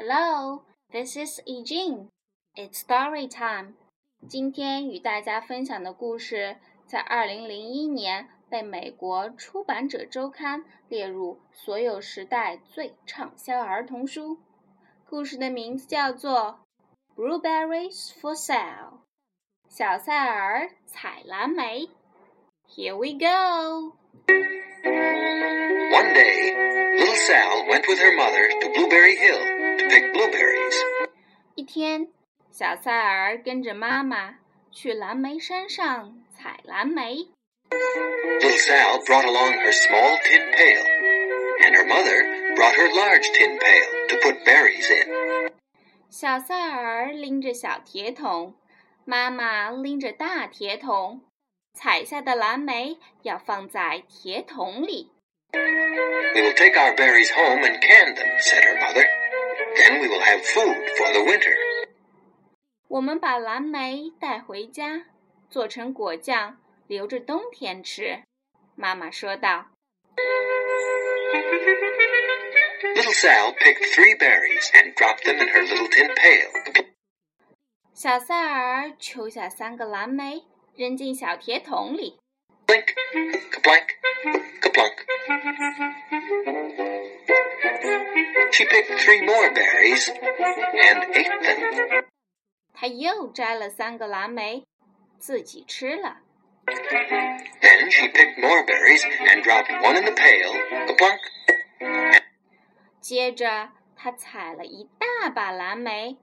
Hello, this is Ejin. It's story time. 今天与大家分享的故事，在二零零一年被美国《出版者周刊》列入所有时代最畅销儿童书。故事的名字叫做《Blueberries for Sal》，小塞尔采蓝莓。Here we go. One day, little Sal went with her mother to Blueberry Hill. Blueberries. 一天，小塞尔跟着妈妈去蓝莓山上采蓝莓。Little Sal brought along her small tin pail, and her mother brought her large tin pail to put berries in. 小塞尔拎着小铁桶，妈妈拎着大铁桶。采下的蓝莓要放在铁桶里。We will take our berries home and can them," said her mother. "Then we will have food for the winter." 我们把蓝莓带回家，做成果酱，留着冬天吃。妈妈说道。Little Sal picked three berries and dropped them in her little tin pail. 小塞尔抽下三个蓝莓。扔进小铁桶里。 Blink, kablank, kaplunk. She picked three more berries and ate them. 她又摘了三个蓝莓，自己吃了。Then she picked more berries and dropped one in the pail, kaplunk. 接着，她采了一大把蓝莓，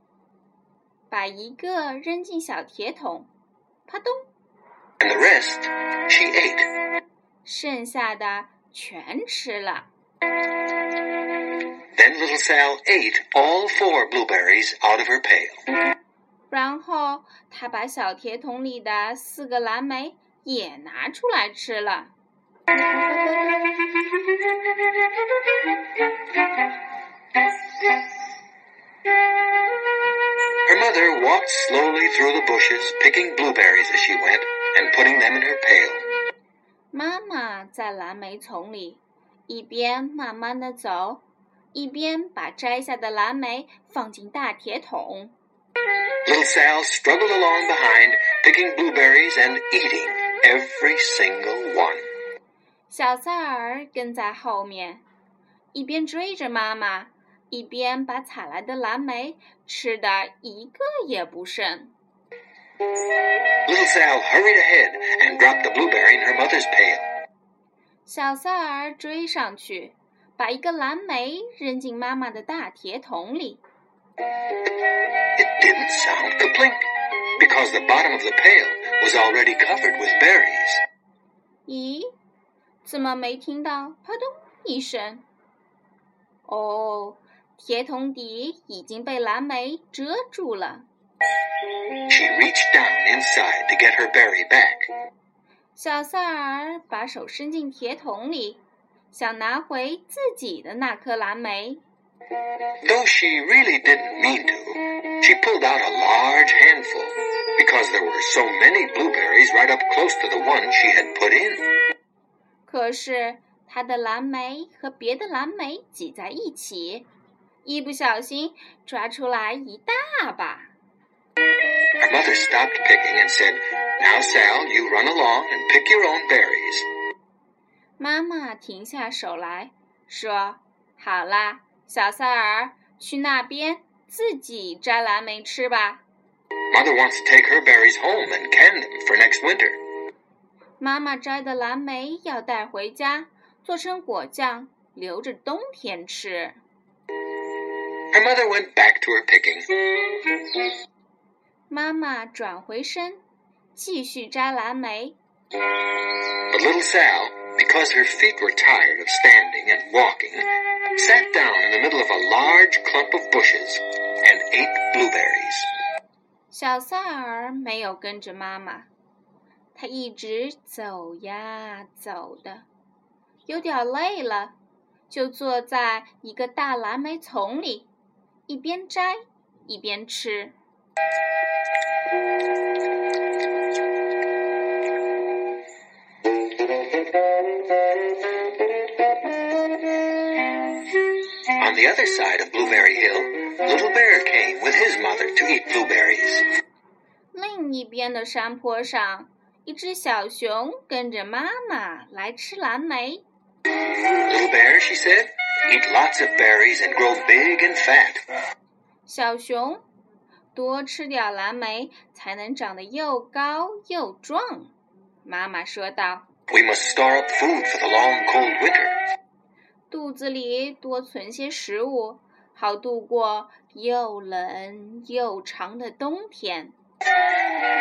把一个扔进小铁桶，啪咚。 and the rest she ate. 剩下的全吃了。Then little Sal ate all four blueberries out of her pail. 然后他把小铁桶里的四个蓝莓也拿出来吃了。Her mother walked slowly through the bushes, picking blueberries as she went and putting them in her pail. 妈妈在蓝莓丛里一边慢慢的走，一边把摘下的蓝莓放进大铁桶。Little Sal struggled along behind, picking blueberries and eating every single one. 小塞尔跟在后面，一边追着妈妈，一边把采来的蓝莓吃的一个也不剩。 Little Sal hurried ahead and dropped the blueberry in her mother's pail. 小塞尔追上去，把一个蓝莓扔进妈妈的大铁桶里。It didn't sound kaplink, because the bottom of the pail was already covered with berries. 咦，怎么没听到“啪咚”一声？哦，铁桶底已经被蓝莓遮住了。 She reached down inside to get her berry back. 小塞尔把手伸进铁桶里，想拿回自己的那颗蓝莓。Though she really didn't mean to, she pulled out a large handful because there were so many blueberries right up close to the one she had put in. 可是她的蓝莓和别的蓝莓挤在一起，一不小心抓出来一大把。 Her mother stopped picking and said, Now, Sal, you run along and pick your own berries. 妈妈停下手来说：“好啦，小塞尔，去那边自己摘蓝莓吃吧。” Mother wants to take her berries home and can them for next winter. 妈妈摘的蓝莓要带回家，做成果酱，留着冬天吃。Her mother went back to her picking. 妈妈转回身，继续摘蓝莓。But little Sal, because her feet were tired of standing and walking, sat down in the middle of a large clump of bushes and ate blueberries. 小塞尔没有跟着妈妈，他一直走呀走的，有点累了，就坐在一个大蓝莓丛里，一边摘一边吃。On the other side of Blueberry Hill Little Bear came with his mother to eat blueberries. 另一边的山坡上，一只小熊跟着妈妈来吃蓝莓。Little Bear, she said, eat lots of berries and grow big and fat. 小熊， 多吃点蓝莓才能长得又高又壮。妈妈说道 We must store up food for the long cold winter.：“ 肚子里多存些食物，好度过又冷又长的冬天。”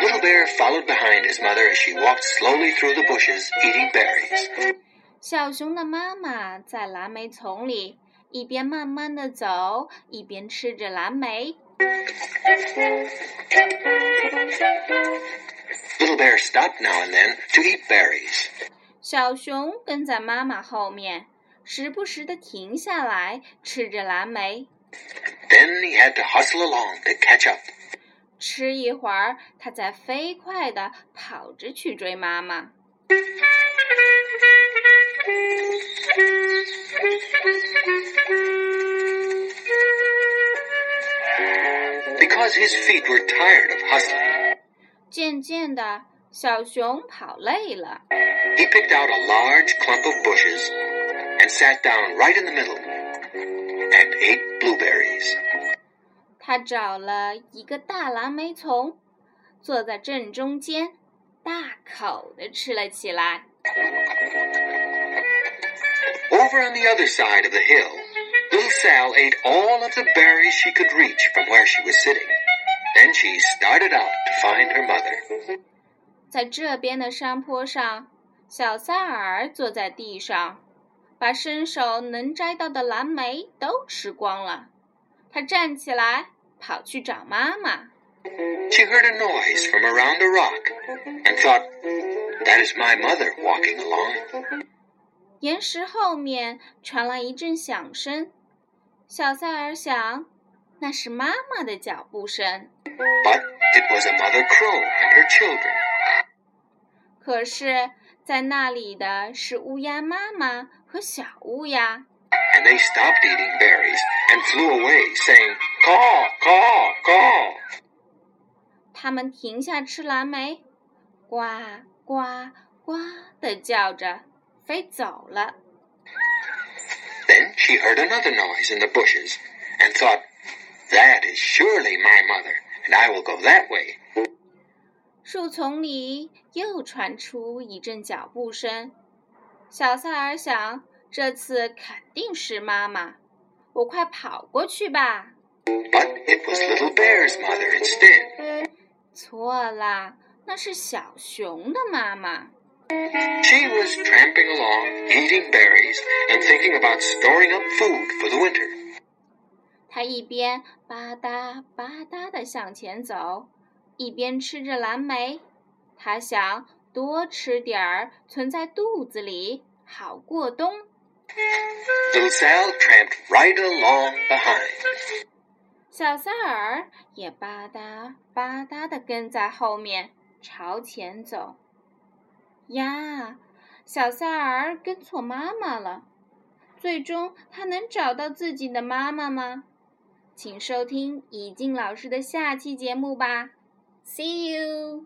Little Bear followed behind his mother as she walked slowly through the bushes, eating berries. 小熊的妈妈在蓝莓丛里一边慢慢的走，一边吃着蓝莓。Little Bear stopped now and then to eat berries. 小熊跟在妈妈后面，时不时的停下来吃着蓝莓。 Then he had to hustle along to catch up. 吃一会儿，它再飞快地跑着去追妈妈。 Because his feet were tired of hustling, 渐渐的，小熊跑累了， he picked out a large clump of bushes and sat down right in the middle and ate blueberries. 它找了一个大蓝莓丛，坐在正中间，大口的吃了起来。 Over on the other side of the hill, little Sal ate all of the berries she could reach from where she was sitting. Then she started out to find her mother. 在这边的山坡上，小萨尔坐在地上，把伸手能摘到的蓝莓都吃光了。他站起来，跑去找妈妈。 She heard a noise from around a rock and thought, That is my mother walking along. 岩石后面传来一阵响声， 小塞尔想，那是妈妈的脚步声。But it was a mother crow and her children. 可是，在那里的是乌鸦妈妈和小乌鸦。And they stopped eating berries and flew away, saying, Caw, caw, caw. 它们停下吃蓝莓，呱呱呱的叫着，飞走了。Then she heard another noise in the bushes and thought, That is surely my mother, and I will go that way. 树丛里又传出一阵脚步声，小塞尔想，这次肯定是妈妈，我快跑过去吧。 But it was little bear's mother instead. 错啦，那是小熊的妈妈。 She was tramping along, eating berries, and thinking about storing up food for the winter. 她一边吧嗒吧嗒地向前走，一边吃着蓝莓。她想多吃点儿，存在肚子里，好过冬。 Little Sal tramped right along behind. 小塞尔也吧嗒吧嗒地跟在后面，朝前走。 呀，小塞儿跟错妈妈了。最终，他能找到自己的妈妈吗？请收听以静老师的下期节目吧。See you。